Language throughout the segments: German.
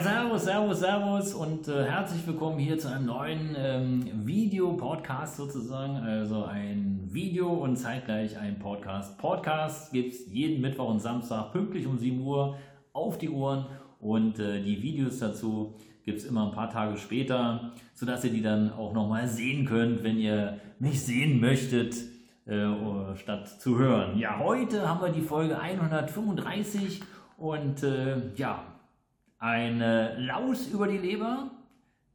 Servus, servus, servus und äh, herzlich willkommen hier zu einem neuen ähm, Video-Podcast sozusagen. Also ein Video und zeitgleich ein Podcast. Podcast gibt es jeden Mittwoch und Samstag pünktlich um 7 Uhr auf die Ohren und äh, die Videos dazu gibt es immer ein paar Tage später, sodass ihr die dann auch nochmal sehen könnt, wenn ihr mich sehen möchtet. Äh, statt zu hören. Ja, heute haben wir die Folge 135 und äh, ja, eine Laus über die Leber?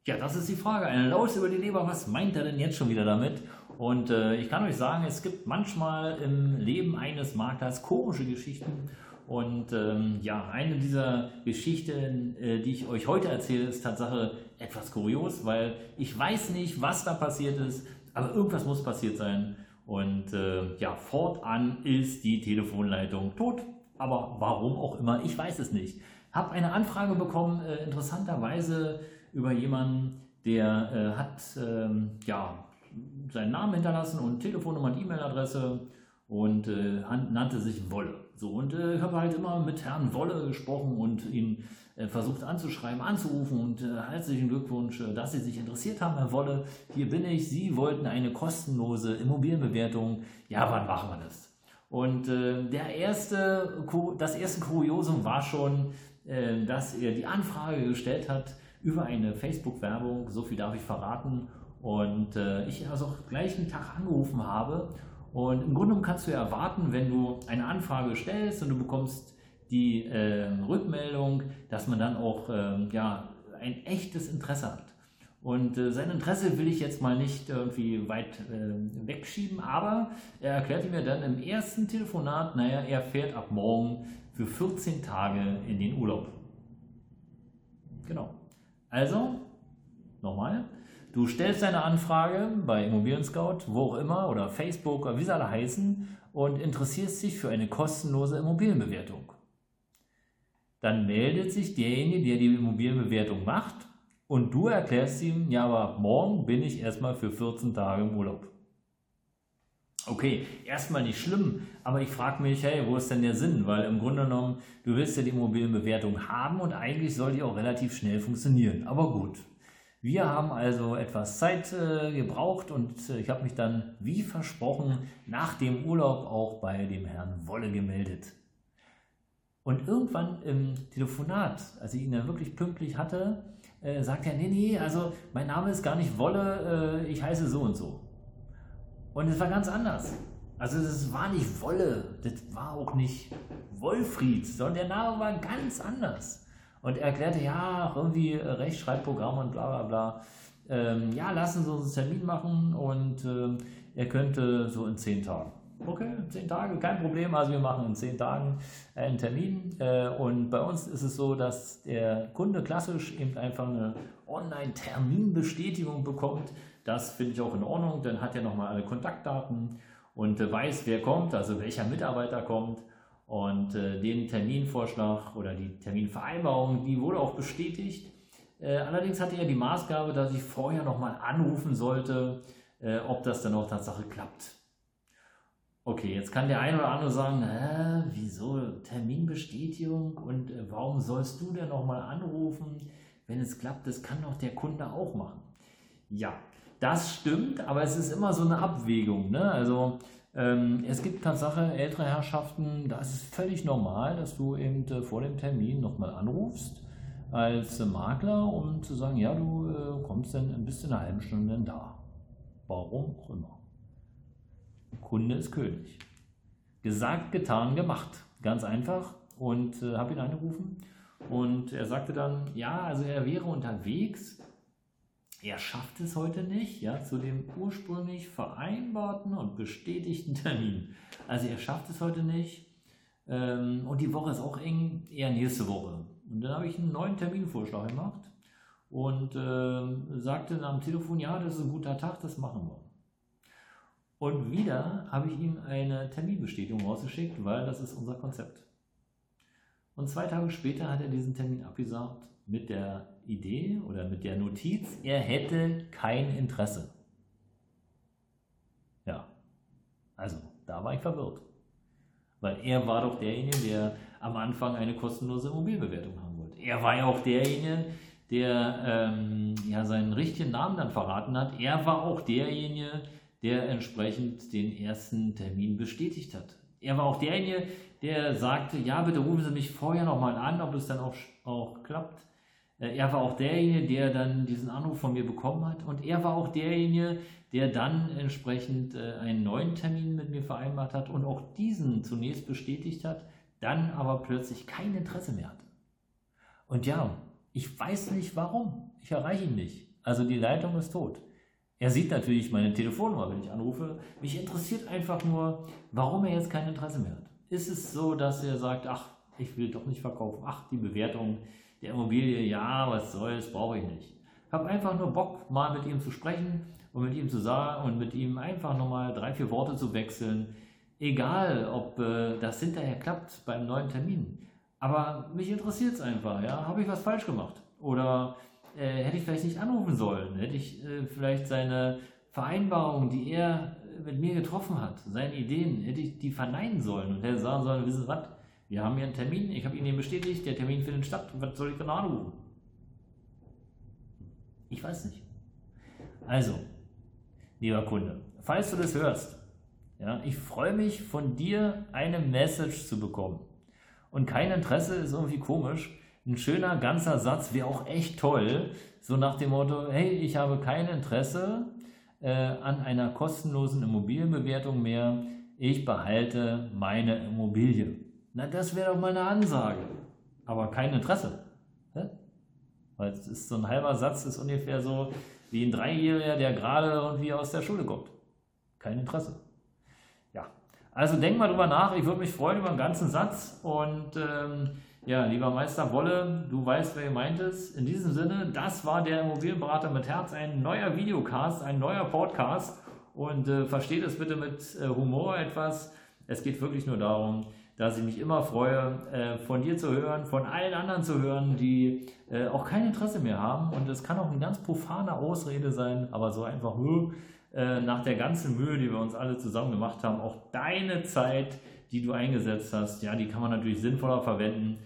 Ja, das ist die Frage. Eine Laus über die Leber, was meint er denn jetzt schon wieder damit? Und äh, ich kann euch sagen, es gibt manchmal im Leben eines Maklers komische Geschichten. Und ähm, ja, eine dieser Geschichten, äh, die ich euch heute erzähle, ist Tatsache etwas kurios, weil ich weiß nicht, was da passiert ist, aber irgendwas muss passiert sein. Und äh, ja, fortan ist die Telefonleitung tot. Aber warum auch immer, ich weiß es nicht. Habe eine Anfrage bekommen, äh, interessanterweise über jemanden, der äh, hat ähm, ja, seinen Namen hinterlassen und Telefonnummer und E-Mail-Adresse und äh, nannte sich Wolle. So, und äh, ich habe halt immer mit Herrn Wolle gesprochen und ihn äh, versucht anzuschreiben, anzurufen und herzlichen Glückwunsch, dass Sie sich interessiert haben, Herr Wolle. Hier bin ich. Sie wollten eine kostenlose Immobilienbewertung. Ja, wann machen wir das? Und äh, der erste, das erste Kuriosum war schon, dass er die Anfrage gestellt hat über eine Facebook-Werbung, so viel darf ich verraten, und äh, ich also auch gleichen Tag angerufen habe. Und im Grunde kannst du ja erwarten, wenn du eine Anfrage stellst und du bekommst die äh, Rückmeldung, dass man dann auch äh, ja, ein echtes Interesse hat. Und äh, sein Interesse will ich jetzt mal nicht irgendwie weit äh, wegschieben, aber er erklärte mir dann im ersten Telefonat, naja, er fährt ab morgen für 14 Tage in den Urlaub. Genau. Also, nochmal, du stellst deine Anfrage bei Immobilien Scout, wo auch immer, oder Facebook oder wie sie alle heißen, und interessierst dich für eine kostenlose Immobilienbewertung. Dann meldet sich derjenige, der die Immobilienbewertung macht, und du erklärst ihm, ja, aber morgen bin ich erstmal für 14 Tage im Urlaub. Okay, erstmal nicht schlimm, aber ich frage mich, hey, wo ist denn der Sinn? Weil im Grunde genommen, du willst ja die Immobilienbewertung haben und eigentlich soll die auch relativ schnell funktionieren. Aber gut, wir haben also etwas Zeit äh, gebraucht und äh, ich habe mich dann, wie versprochen, nach dem Urlaub auch bei dem Herrn Wolle gemeldet. Und irgendwann im Telefonat, als ich ihn dann wirklich pünktlich hatte, äh, sagt er, nee, nee, also mein Name ist gar nicht Wolle, äh, ich heiße so und so. Und es war ganz anders. Also es war nicht Wolle, das war auch nicht Wolfried, sondern der Name war ganz anders. Und er erklärte, ja, irgendwie Rechtschreibprogramm und bla bla bla. Ähm, ja, lassen Sie uns einen Termin machen und ähm, er könnte so in zehn Tagen. Okay, zehn Tage, kein Problem. Also wir machen in zehn Tagen einen Termin. Äh, und bei uns ist es so, dass der Kunde klassisch eben einfach eine Online-Terminbestätigung bekommt das finde ich auch in Ordnung. Dann hat er nochmal alle Kontaktdaten und äh, weiß, wer kommt, also welcher Mitarbeiter kommt. Und äh, den Terminvorschlag oder die Terminvereinbarung, die wurde auch bestätigt. Äh, allerdings hatte er die Maßgabe, dass ich vorher nochmal anrufen sollte, äh, ob das dann auch Tatsache klappt. Okay, jetzt kann der eine oder andere sagen, äh, wieso Terminbestätigung und äh, warum sollst du denn nochmal anrufen, wenn es klappt? Das kann doch der Kunde auch machen. Ja, das stimmt, aber es ist immer so eine Abwägung. Ne? Also ähm, es gibt Tatsache ältere Herrschaften, da ist es völlig normal, dass du eben äh, vor dem Termin nochmal anrufst als äh, Makler, um zu sagen, ja, du äh, kommst dann bist in einer halben Stunde da. Warum auch immer. Kunde ist König. Gesagt, getan, gemacht. Ganz einfach. Und äh, habe ihn angerufen und er sagte dann, ja, also er wäre unterwegs er schafft es heute nicht, ja, zu dem ursprünglich vereinbarten und bestätigten Termin. Also er schafft es heute nicht. Ähm, und die Woche ist auch eng, eher nächste Woche. Und dann habe ich einen neuen Terminvorschlag gemacht. und äh, sagte am Telefon, ja, das ist ein guter Tag, das machen wir. Und wieder habe ich ihm eine Terminbestätigung rausgeschickt, weil das ist unser Konzept. Und zwei Tage später hat er diesen Termin abgesagt mit der Idee oder mit der Notiz, er hätte kein Interesse. Ja, also da war ich verwirrt. Weil er war doch derjenige, der am Anfang eine kostenlose Immobilienbewertung haben wollte. Er war ja auch derjenige, der ähm, ja seinen richtigen Namen dann verraten hat. Er war auch derjenige, der entsprechend den ersten Termin bestätigt hat. Er war auch derjenige, der sagte, ja, bitte rufen Sie mich vorher nochmal an, ob es dann auch, auch klappt. Äh, er war auch derjenige, der dann diesen Anruf von mir bekommen hat. Und er war auch derjenige, der dann entsprechend äh, einen neuen Termin mit mir vereinbart hat und auch diesen zunächst bestätigt hat, dann aber plötzlich kein Interesse mehr hatte. Und ja, ich weiß nicht warum. Ich erreiche ihn nicht. Also die Leitung ist tot. Er sieht natürlich meine Telefonnummer, wenn ich anrufe. Mich interessiert einfach nur, warum er jetzt kein Interesse mehr hat. Ist es so, dass er sagt, ach, ich will doch nicht verkaufen, ach, die Bewertung der Immobilie, ja, was soll's, brauche ich nicht. Ich habe einfach nur Bock, mal mit ihm zu sprechen und mit ihm zu sagen und mit ihm einfach nochmal drei, vier Worte zu wechseln. Egal, ob äh, das hinterher klappt beim neuen Termin. Aber mich interessiert es einfach, ja. Habe ich was falsch gemacht? Oder äh, hätte ich vielleicht nicht anrufen sollen? Hätte ich äh, vielleicht seine Vereinbarung, die er mit mir getroffen hat, seine Ideen, hätte ich die verneinen sollen und hätte sagen sollen, wissen Sie was, wir haben hier einen Termin, ich habe Ihnen den bestätigt, der Termin findet statt, was soll ich denn anrufen? Ich weiß nicht. Also, lieber Kunde, falls du das hörst, ja, ich freue mich von dir eine Message zu bekommen. Und kein Interesse ist irgendwie komisch. Ein schöner ganzer Satz wäre auch echt toll. So nach dem Motto, hey, ich habe kein Interesse äh, an einer kostenlosen Immobilienbewertung mehr. Ich behalte meine Immobilie. Na, das wäre doch mal eine Ansage. Aber kein Interesse. Hä? Weil es ist so ein halber Satz, ist ungefähr so wie ein Dreijähriger, der gerade irgendwie aus der Schule kommt. Kein Interesse. Ja, also denk mal drüber nach. Ich würde mich freuen über einen ganzen Satz. Und ähm, ja, lieber Meister Wolle, du weißt, wer gemeint ist. In diesem Sinne, das war der Immobilienberater mit Herz, ein neuer Videocast, ein neuer Podcast. Und äh, versteht es bitte mit äh, Humor etwas. Es geht wirklich nur darum, dass ich mich immer freue, äh, von dir zu hören, von allen anderen zu hören, die äh, auch kein Interesse mehr haben. Und es kann auch eine ganz profane Ausrede sein, aber so einfach äh, nach der ganzen Mühe, die wir uns alle zusammen gemacht haben, auch deine Zeit, die du eingesetzt hast, ja, die kann man natürlich sinnvoller verwenden,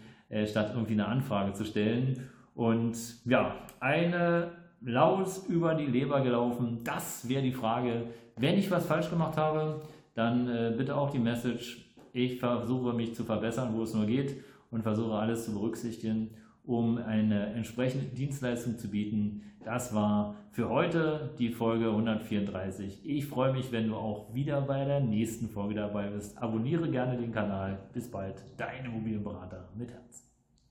statt irgendwie eine Anfrage zu stellen. Und ja, eine Laus über die Leber gelaufen, das wäre die Frage. Wenn ich was falsch gemacht habe, dann bitte auch die Message ich versuche mich zu verbessern, wo es nur geht und versuche alles zu berücksichtigen, um eine entsprechende Dienstleistung zu bieten. Das war für heute die Folge 134. Ich freue mich, wenn du auch wieder bei der nächsten Folge dabei bist. Abonniere gerne den Kanal. Bis bald, dein Immobilienberater mit Herz.